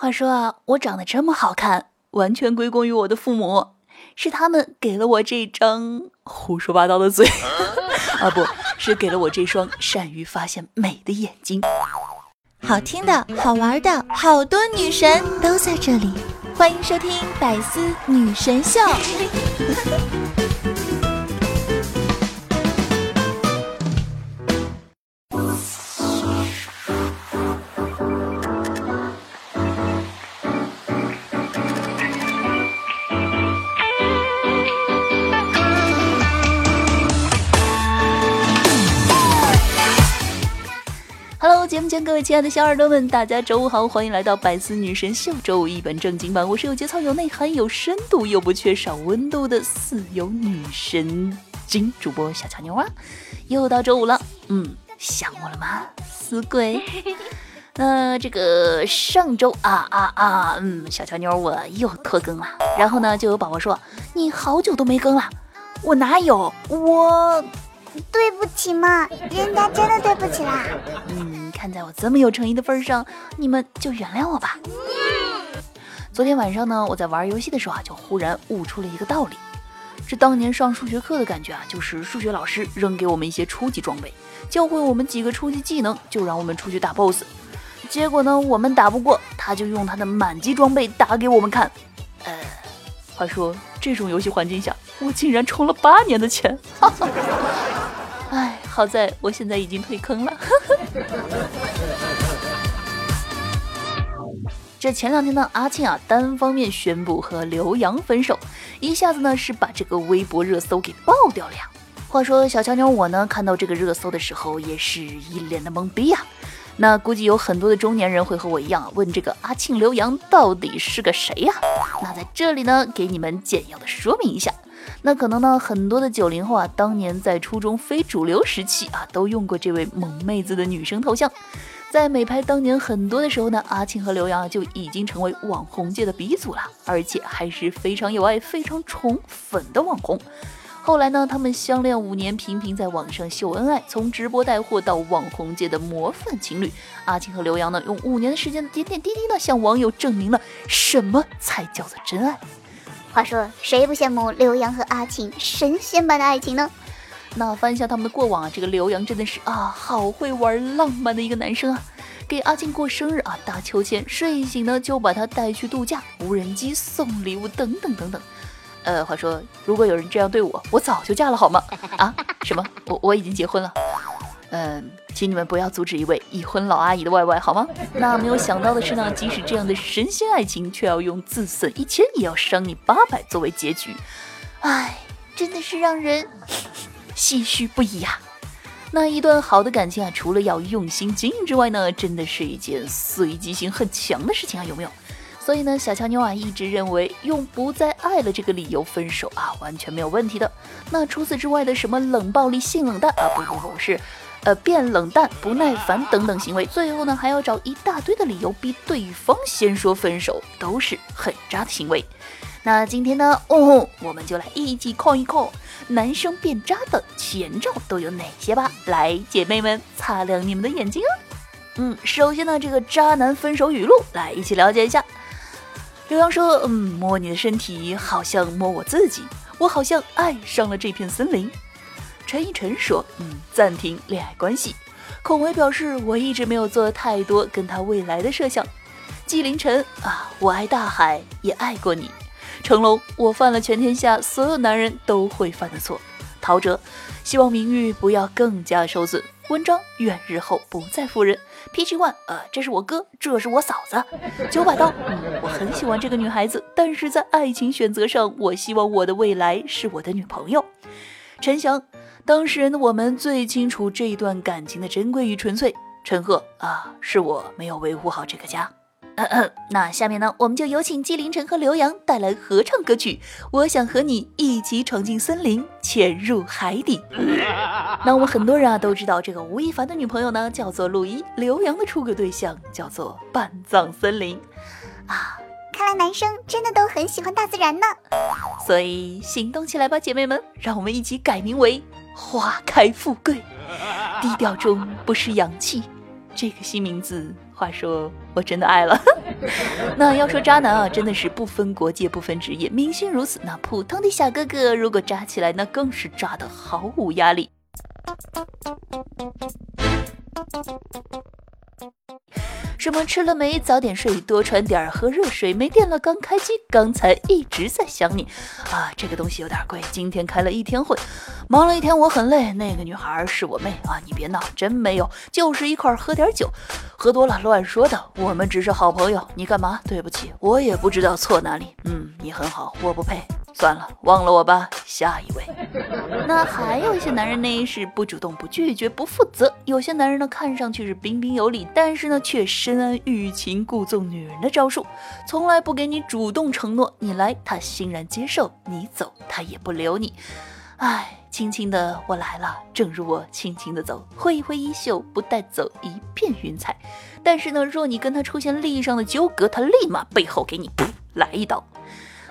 话说啊，我长得这么好看，完全归功于我的父母，是他们给了我这张胡说八道的嘴，啊，不是给了我这双善于发现美的眼睛。好听的、好玩的，好多女神都在这里，欢迎收听《百思女神秀》。节目前各位亲爱的小耳朵们，大家周五好，欢迎来到百思女神秀周五一本正经版。我是有节操、有内涵、有深度又不缺少温度的四有女神经主播小乔妞啊！又到周五了，嗯，想我了吗，死鬼？那这个上周啊啊啊，嗯，小乔妞我又拖更了，然后呢，就有宝宝说你好久都没更了，我哪有我？对不起嘛，人家真的对不起啦。嗯，看在我这么有诚意的份上，你们就原谅我吧。昨天晚上呢，我在玩游戏的时候啊，就忽然悟出了一个道理。这当年上数学课的感觉啊，就是数学老师扔给我们一些初级装备，教会我们几个初级技能，就让我们出去打 BOSS。结果呢，我们打不过，他就用他的满级装备打给我们看。呃，话说这种游戏环境下，我竟然充了八年的钱。哈哈，好在我现在已经退坑了。这前两天呢，阿庆啊单方面宣布和刘洋分手，一下子呢是把这个微博热搜给爆掉了呀。话说小乔妞我呢看到这个热搜的时候，也是一脸的懵逼呀。那估计有很多的中年人会和我一样问这个阿庆刘洋到底是个谁呀？那在这里呢，给你们简要的说明一下。那可能呢，很多的九零后啊，当年在初中非主流时期啊，都用过这位萌妹子的女生头像。在美拍当年很多的时候呢，阿庆和刘洋就已经成为网红界的鼻祖了，而且还是非常有爱、非常宠粉的网红。后来呢，他们相恋五年，频频在网上秀恩爱，从直播带货到网红界的模范情侣。阿庆和刘洋呢，用五年的时间点点滴滴呢，向网友证明了什么才叫做真爱。话说，谁不羡慕刘洋和阿庆神仙般的爱情呢？那翻一下他们的过往啊，这个刘洋真的是啊，好会玩浪漫的一个男生啊！给阿庆过生日啊，大秋千，睡醒呢就把他带去度假，无人机送礼物等等等等。呃，话说，如果有人这样对我，我早就嫁了好吗？啊？什么？我我已经结婚了。嗯，请你们不要阻止一位已婚老阿姨的 YY 好吗？那没有想到的是呢，即使这样的神仙爱情，却要用自损一千也要伤你八百作为结局，唉，真的是让人唏嘘不已呀。那一段好的感情啊，除了要用心经营之外呢，真的是一件随机性很强的事情啊，有没有？所以呢，小乔妞啊一直认为用不再爱了这个理由分手啊，完全没有问题的。那除此之外的什么冷暴力、性冷淡啊，不不不是。呃，变冷淡、不耐烦等等行为，最后呢还要找一大堆的理由逼对方先说分手，都是很渣的行为。那今天呢，哦，我们就来一起看一看男生变渣的前兆都有哪些吧。来，姐妹们，擦亮你们的眼睛哦。嗯，首先呢，这个渣男分手语录，来一起了解一下。刘洋说：“嗯，摸你的身体好像摸我自己，我好像爱上了这片森林。”陈奕晨说：“嗯，暂停恋爱关系。”孔维表示：“我一直没有做太多跟他未来的设想。”纪凌尘啊，我爱大海，也爱过你。成龙，我犯了全天下所有男人都会犯的错。陶喆，希望名誉不要更加受损。文章，愿日后不再负人。PG One，呃，这是我哥，这是我嫂子。九把刀，嗯，我很喜欢这个女孩子，但是在爱情选择上，我希望我的未来是我的女朋友。陈翔。当事人的我们最清楚这一段感情的珍贵与纯粹。陈赫啊，是我没有维护好这个家。那下面呢，我们就有请纪凌尘和刘洋带来合唱歌曲《我想和你一起闯进森林，潜入海底》。那我们很多人啊都知道，这个吴亦凡的女朋友呢叫做陆一，刘洋的出轨对象叫做半藏森林。啊，看来男生真的都很喜欢大自然呢。所以行动起来吧，姐妹们，让我们一起改名为。花开富贵，低调中不失洋气。这个新名字话说，我真的爱了。那要说渣男啊，真的是不分国界、不分职业，明星如此，那普通的小哥哥如果渣起来，那更是渣的毫无压力。什么吃了没？早点睡，多穿点儿，喝热水。没电了，刚开机，刚才一直在想你啊。这个东西有点贵，今天开了一天会，忙了一天，我很累。那个女孩是我妹啊，你别闹，真没有，就是一块儿喝点酒，喝多了乱说的。我们只是好朋友，你干嘛？对不起，我也不知道错哪里。嗯，你很好，我不配。算了，忘了我吧。下一位。那还有一些男人呢，是不主动、不拒绝、不负责。有些男人呢，看上去是彬彬有礼，但是呢，却深谙欲擒故纵女人的招数，从来不给你主动承诺。你来，他欣然接受；你走，他也不留你。唉，轻轻的我来了，正如我轻轻的走，挥一挥衣袖，不带走一片云彩。但是呢，若你跟他出现利益上的纠葛，他立马背后给你来一刀。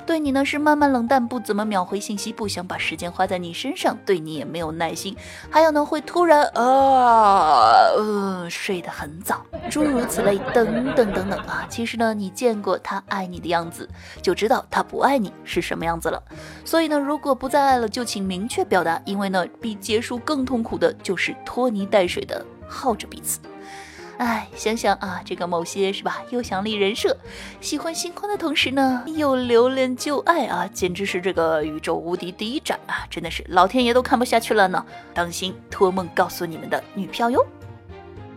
对你呢是慢慢冷淡，不怎么秒回信息，不想把时间花在你身上，对你也没有耐心。还有呢，会突然啊，呃，睡得很早，诸如此类，等等等等啊。其实呢，你见过他爱你的样子，就知道他不爱你是什么样子了。所以呢，如果不再爱了，就请明确表达，因为呢，比结束更痛苦的就是拖泥带水的耗着彼此。哎，想想啊，这个某些是吧？又想立人设，喜欢新欢的同时呢，又留恋旧爱啊，简直是这个宇宙无敌第一斩啊！真的是老天爷都看不下去了呢。当心托梦告诉你们的女票哟。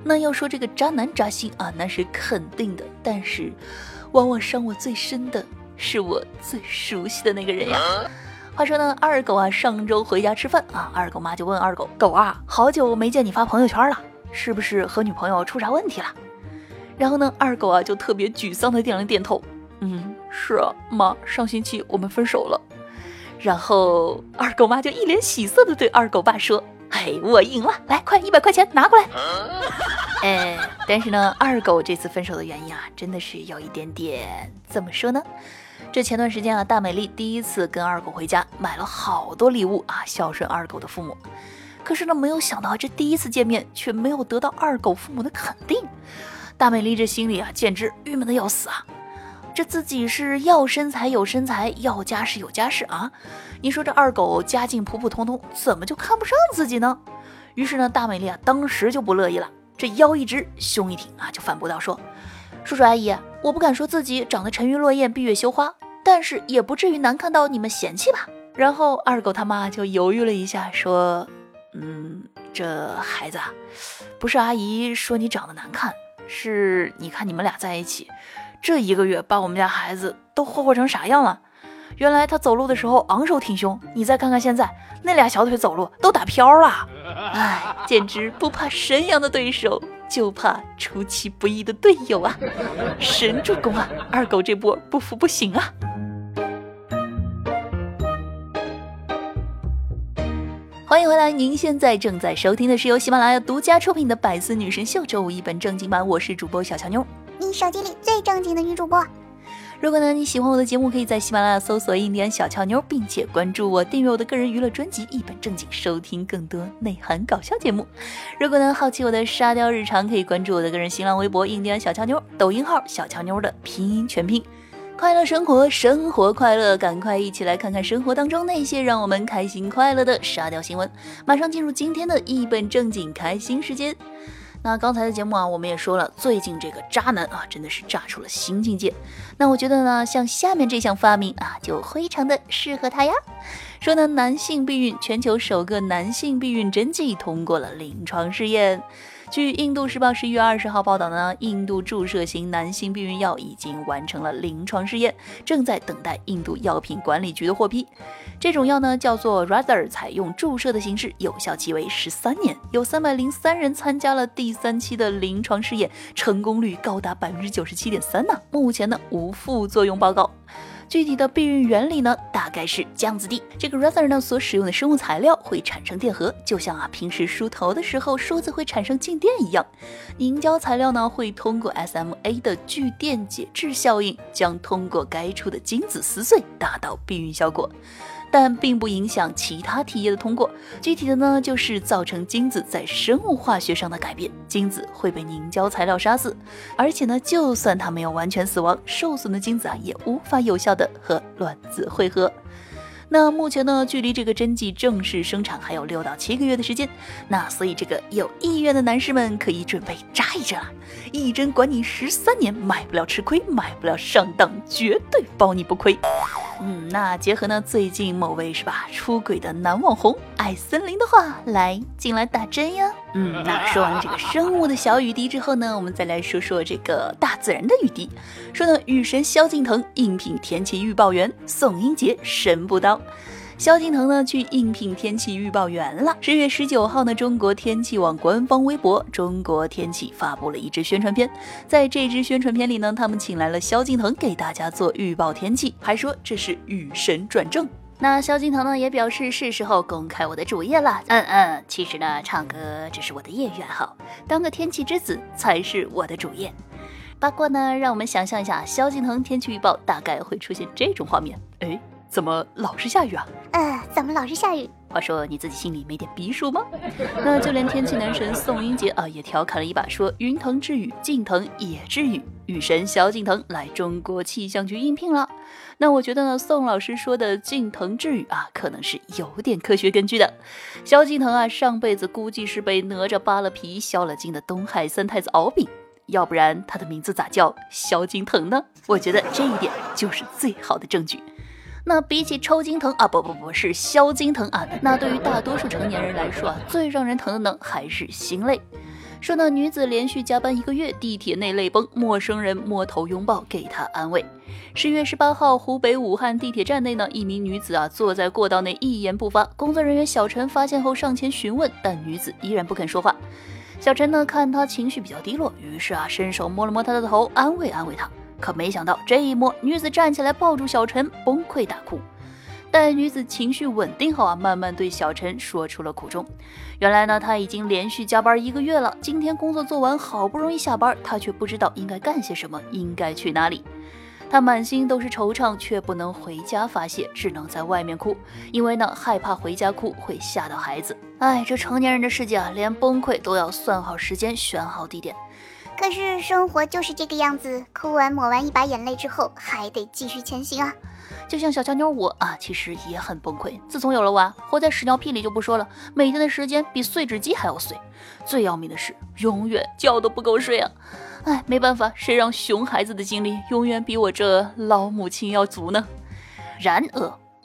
那要说这个渣男渣心啊，那是肯定的，但是往往伤我最深的是我最熟悉的那个人呀。话说呢，二狗啊，上周回家吃饭啊，二狗妈就问二狗：“狗啊，好久没见你发朋友圈了。”是不是和女朋友出啥问题了？然后呢，二狗啊就特别沮丧的点了点头，嗯，是啊，妈，上星期我们分手了。然后二狗妈就一脸喜色的对二狗爸说：“哎，我赢了，来，快一百块钱拿过来。”哎，但是呢，二狗这次分手的原因啊，真的是有一点点怎么说呢？这前段时间啊，大美丽第一次跟二狗回家，买了好多礼物啊，孝顺二狗的父母。可是呢，没有想到这第一次见面却没有得到二狗父母的肯定，大美丽这心里啊，简直郁闷的要死啊！这自己是要身材有身材，要家世有家世啊！你说这二狗家境普普通通，怎么就看不上自己呢？于是呢，大美丽啊，当时就不乐意了，这腰一直，胸一挺啊，就反驳道说：“叔叔阿姨，我不敢说自己长得沉鱼落雁、闭月羞花，但是也不至于难看到你们嫌弃吧？”然后二狗他妈就犹豫了一下，说。嗯，这孩子，不是阿姨说你长得难看，是你看你们俩在一起，这一个月把我们家孩子都霍霍成啥样了？原来他走路的时候昂首挺胸，你再看看现在那俩小腿走路都打飘了，哎，简直不怕神一样的对手，就怕出其不意的队友啊！神助攻啊！二狗这波不服不行啊！欢迎回来，您现在正在收听的是由喜马拉雅独家出品的《百思女神秀》周五一本正经版，我是主播小乔妞，你手机里最正经的女主播。如果呢你喜欢我的节目，可以在喜马拉雅搜索“印第安小乔妞”，并且关注我，订阅我的个人娱乐专辑《一本正经》，收听更多内涵搞笑节目。如果呢好奇我的沙雕日常，可以关注我的个人新浪微博“印第安小乔妞”，抖音号“小乔妞”的拼音全拼。快乐生活，生活快乐，赶快一起来看看生活当中那些让我们开心快乐的沙雕新闻。马上进入今天的一本正经开心时间。那刚才的节目啊，我们也说了，最近这个渣男啊，真的是炸出了新境界。那我觉得呢，像下面这项发明啊，就非常的适合他呀。说呢，男性避孕，全球首个男性避孕针剂通过了临床试验。据《印度时报》十一月二十号报道呢，印度注射型男性避孕药已经完成了临床试验，正在等待印度药品管理局的获批。这种药呢叫做 Rather，采用注射的形式，有效期为十三年，有三百零三人参加了第三期的临床试验，成功率高达百分之九十七点三呢。目前呢无副作用报告。具体的避孕原理呢，大概是这样子的：这个 rather 呢所使用的生物材料会产生电荷，就像啊平时梳头的时候梳子会产生静电一样。凝胶材料呢会通过 SMA 的聚电解质效应，将通过该处的精子撕碎，达到避孕效果。但并不影响其他体液的通过。具体的呢，就是造成精子在生物化学上的改变，精子会被凝胶材料杀死。而且呢，就算它没有完全死亡，受损的精子啊，也无法有效的和卵子汇合。那目前呢，距离这个针剂正式生产还有六到七个月的时间，那所以这个有意愿的男士们可以准备扎一针了，一针管你十三年，买不了吃亏，买不了上当，绝对包你不亏。嗯，那结合呢最近某位是吧出轨的男网红爱森林的话，来进来打针呀。嗯，那说完这个生物的小雨滴之后呢，我们再来说说这个大自然的雨滴。说呢，雨神萧敬腾应聘天气预报员，宋英杰神不刀。萧敬腾呢去应聘天气预报员了。十月十九号呢，中国天气网官方微博“中国天气”发布了一支宣传片。在这支宣传片里呢，他们请来了萧敬腾给大家做预报天气，还说这是雨神转正。那萧敬腾呢也表示是时候公开我的主业了。嗯嗯，其实呢，唱歌只是我的业余爱好，当个天气之子才是我的主业。不过呢，让我们想象一下，萧敬腾天气预报大概会出现这种画面。哎。怎么老是下雨啊？呃，怎么老是下雨？话说你自己心里没点逼数吗？那就连天气男神宋英杰啊，也调侃了一把，说云腾治雨，敬腾也治雨，雨神萧敬腾来中国气象局应聘了。那我觉得呢，宋老师说的敬腾治雨啊，可能是有点科学根据的。萧敬腾啊，上辈子估计是被哪吒扒了皮、削了筋的东海三太子敖丙，要不然他的名字咋叫萧敬腾呢？我觉得这一点就是最好的证据。那比起抽筋疼啊，不不不是消筋疼啊，那对于大多数成年人来说啊，最让人疼的呢还是心累。说那，女子连续加班一个月，地铁内泪崩，陌生人摸头拥抱给她安慰。十月十八号，湖北武汉地铁站内呢，一名女子啊坐在过道内一言不发，工作人员小陈发现后上前询问，但女子依然不肯说话。小陈呢看她情绪比较低落，于是啊伸手摸了摸她的头，安慰安慰她。可没想到，这一幕，女子站起来抱住小陈，崩溃大哭。待女子情绪稳定后啊，慢慢对小陈说出了苦衷。原来呢，她已经连续加班一个月了，今天工作做完，好不容易下班，她却不知道应该干些什么，应该去哪里。她满心都是惆怅，却不能回家发泄，只能在外面哭，因为呢，害怕回家哭会吓到孩子。哎，这成年人的世界啊，连崩溃都要算好时间，选好地点。可是生活就是这个样子，哭完抹完一把眼泪之后，还得继续前行啊。就像小强妞我啊，其实也很崩溃。自从有了娃，活在屎尿屁里就不说了，每天的时间比碎纸机还要碎。最要命的是，永远觉都不够睡啊。哎，没办法，谁让熊孩子的精力永远比我这老母亲要足呢？然而，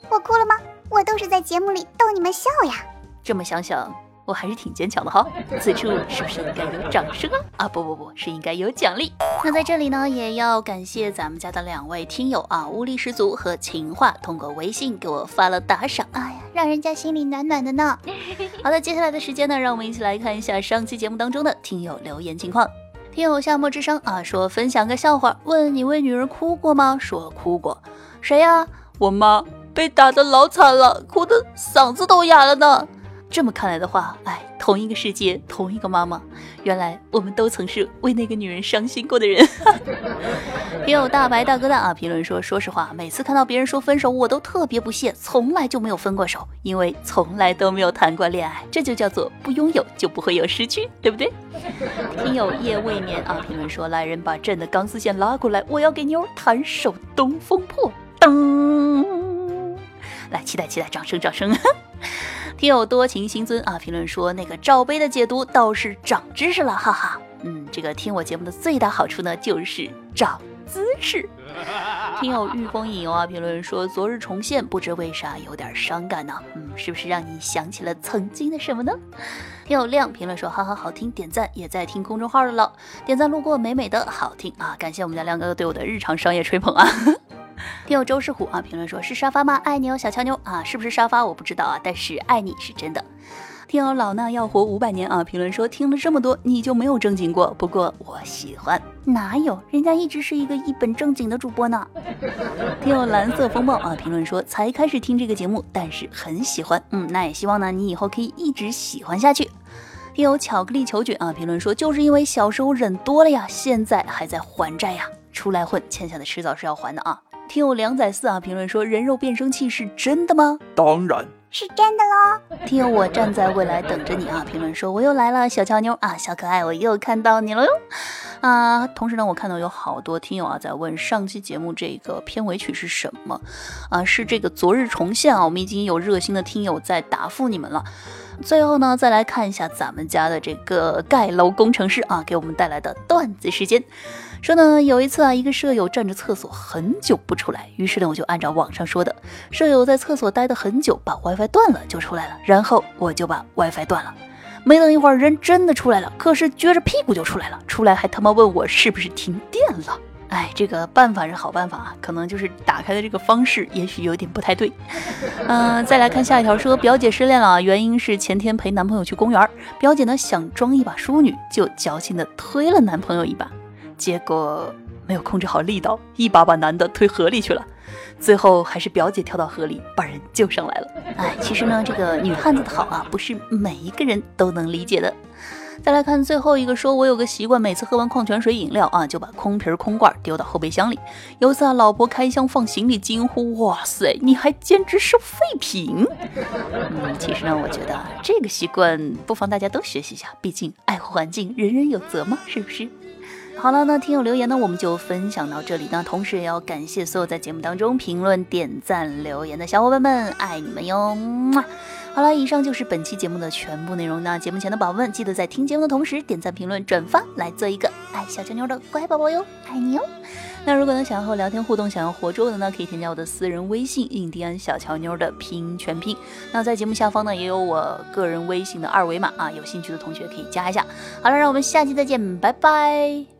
我哭了吗？我都是在节目里逗你们笑呀。这么想想。我还是挺坚强的哈，此处是不是应该有掌声啊？啊不不不是应该有奖励。那在这里呢，也要感谢咱们家的两位听友啊，物力十足和情话，通过微信给我发了打赏，哎呀，让人家心里暖暖的呢。好的，接下来的时间呢，让我们一起来看一下上期节目当中的听友留言情况。听友夏末之声啊说分享个笑话，问你为女人哭过吗？说哭过。谁呀？我妈被打的老惨了，哭的嗓子都哑了呢。这么看来的话，哎，同一个世界，同一个妈妈，原来我们都曾是为那个女人伤心过的人。也有大白大哥大啊，评论说，说实话，每次看到别人说分手，我都特别不屑，从来就没有分过手，因为从来都没有谈过恋爱，这就叫做不拥有就不会有失去，对不对？听友夜未眠啊，评论说，来人把朕的钢丝线拉过来，我要给妞弹首《东风破》。噔，来，期待期待，掌声掌声。听友多情星尊啊，评论说那个罩杯的解读倒是长知识了，哈哈。嗯，这个听我节目的最大好处呢，就是长姿势。听友御风引游啊，评论说昨日重现，不知为啥有点伤感呢。嗯，是不是让你想起了曾经的什么呢？听友亮评论说哈哈好听，点赞也在听公众号的了，点赞路过美美的好听啊，感谢我们家亮哥哥对我的日常商业吹捧啊。听友周世虎啊，评论说是沙发吗？爱你哦，小乔妞啊，是不是沙发？我不知道啊，但是爱你是真的。听友老衲要活五百年啊，评论说听了这么多，你就没有正经过？不过我喜欢，哪有？人家一直是一个一本正经的主播呢。听友蓝色风暴啊，评论说才开始听这个节目，但是很喜欢。嗯，那也希望呢，你以后可以一直喜欢下去。听友巧克力球卷啊，评论说就是因为小时候忍多了呀，现在还在还债呀，出来混欠下的迟早是要还的啊。听友梁仔四啊评论说，人肉变声器是真的吗？当然。是真的喽。听友我站在未来等着你啊！评论说我又来了，小乔妞啊，小可爱，我又看到你了哟啊！同时呢，我看到有好多听友啊在问上期节目这个片尾曲是什么啊？是这个昨日重现啊！我们已经有热心的听友在答复你们了。最后呢，再来看一下咱们家的这个盖楼工程师啊给我们带来的段子时间。说呢，有一次啊，一个舍友站着厕所很久不出来，于是呢，我就按照网上说的，舍友在厕所待得很久，把 WiFi 断了就出来了，然后我就把 WiFi 断了。没等一会儿，人真的出来了，可是撅着屁股就出来了，出来还他妈问我是不是停电了。哎，这个办法是好办法啊，可能就是打开的这个方式也许有点不太对。嗯，再来看下一条，说表姐失恋了，原因是前天陪男朋友去公园，表姐呢想装一把淑女，就矫情的推了男朋友一把。结果没有控制好力道，一把把男的推河里去了。最后还是表姐跳到河里把人救上来了。哎，其实呢，这个女汉子的好啊，不是每一个人都能理解的。再来看最后一个，说我有个习惯，每次喝完矿泉水饮料啊，就把空瓶空罐丢到后备箱里。有次啊，老婆开箱放行李，惊呼：“哇塞，你还兼职收废品？” 嗯，其实呢，我觉得这个习惯不妨大家都学习一下，毕竟爱护环境，人人有责嘛，是不是？好了，那听友留言呢，我们就分享到这里那。同时也要感谢所有在节目当中评论、点赞、留言的小伙伴们，爱你们哟！好了，以上就是本期节目的全部内容。那节目前的宝宝们，记得在听节目的同时点赞、评论、转发，来做一个爱小乔妞的乖宝宝哟，爱你哟！那如果呢想要和我聊天互动，想要活捉我的呢，可以添加我的私人微信“印第安小乔妞”的拼音全拼。那在节目下方呢，也有我个人微信的二维码啊，有兴趣的同学可以加一下。好了，让我们下期再见，拜拜。